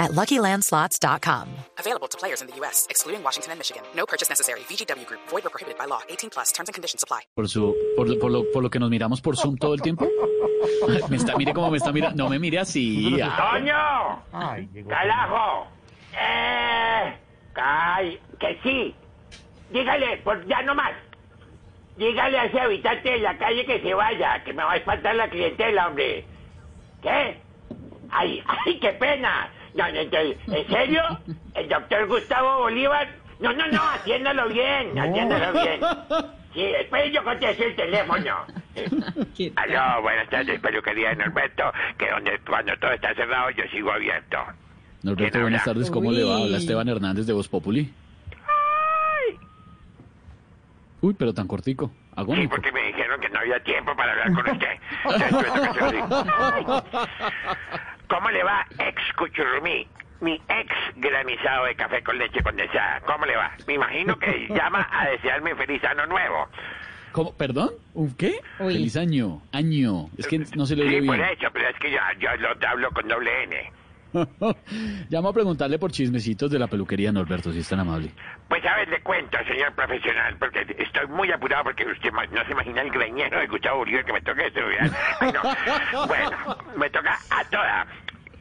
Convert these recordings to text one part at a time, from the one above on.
at LuckyLandSlots.com. Available to players in the U.S., excluding Washington and Michigan. No purchase necessary. VGW Group. Void or prohibited by law. 18 plus. Terms and conditions apply. Por, su, por, lo- por lo, por lo que nos miramos por Zoom todo el tiempo. Me está, mire cómo me está mirando. No me mire así. ah. ¡Coño! ¡Carajo! ¡Eh! ¡Ay! ¡Que sí! Dígale, por ya no más. Dígale a ese habitante de la calle que se vaya, que me va a espantar la clientela, hombre. ¿Qué? ¡Ay, ay, qué pena! No, no, entonces, ¿En serio? ¿El doctor Gustavo Bolívar? No, no, no, atiéndalo bien, atiéndalo bien. Sí, espere, yo contesto el teléfono. Aló, buenas tardes, peluquería de Norberto, que donde cuando todo está cerrado yo sigo abierto. Norberto, ¿Quién buenas habla? tardes. ¿Cómo le va? Habla Esteban Hernández de Voz Populi. Uy, pero tan cortico. Sí, Agónico. porque me dijeron que no había tiempo para hablar con usted. ¿Cómo le va, ex Cuchurrumí? Mi ex granizado de café con leche condensada. ¿Cómo le va? Me imagino que llama a desearme feliz año nuevo. ¿Cómo? ¿Perdón? ¿Un qué? Feliz año. Año. Es que no se le Sí, oye por bien. eso, pero es que yo, yo lo hablo con doble N. Llamo a preguntarle por chismecitos de la peluquería, Norberto, si es tan amable. Pues a ver, le cuento, señor profesional, porque estoy muy apurado porque usted no se imagina el greñero de Gustavo Bolívar que me toca. Bueno, bueno, me toca a toda.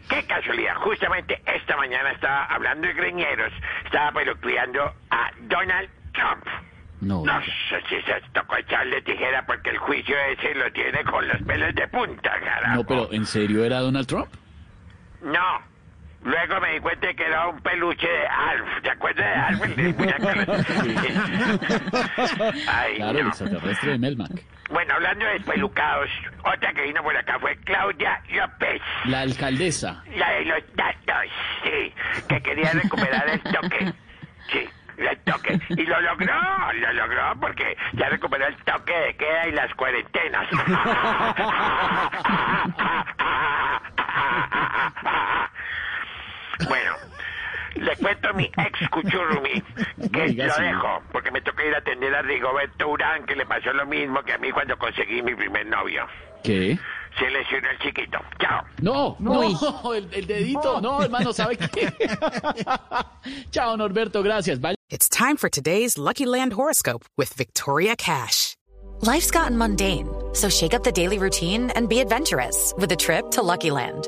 Qué casualidad, justamente esta mañana estaba hablando de greñeros, estaba peluqueando a Donald Trump. No. No sé si se tocó echarle tijera porque el juicio ese lo tiene con los pelos de punta, carajo. No, pero ¿en serio era Donald Trump? No. Luego me di cuenta de que era un peluche de Alf. ¿Te acuerdas de Alf? El muñeco? Ay, Claro, no. el extraterrestre de Melmac. Bueno, hablando de pelucados, otra que vino por acá fue Claudia López. La alcaldesa. La de los datos, sí. Que quería recuperar el toque. Sí. El toque. Y lo logró, lo logró porque ya recuperó el toque de queda y las cuarentenas. Bueno, le cuento a mi ex cuchurrumi que lo dejo porque me toca ir a atender a Rigoberto Urán que le pasó lo mismo que a mí cuando conseguí mi primer novio. ¿Qué? Se lesionó el chiquito. Chao. No, no, el, el dedito. No, hermano, ¿sabe qué? Chao, Norberto, gracias. Vaya. It's time for today's Lucky Land horoscope with Victoria Cash. Life's gotten mundane, so shake up the daily routine and be adventurous with a trip to Lucky Land.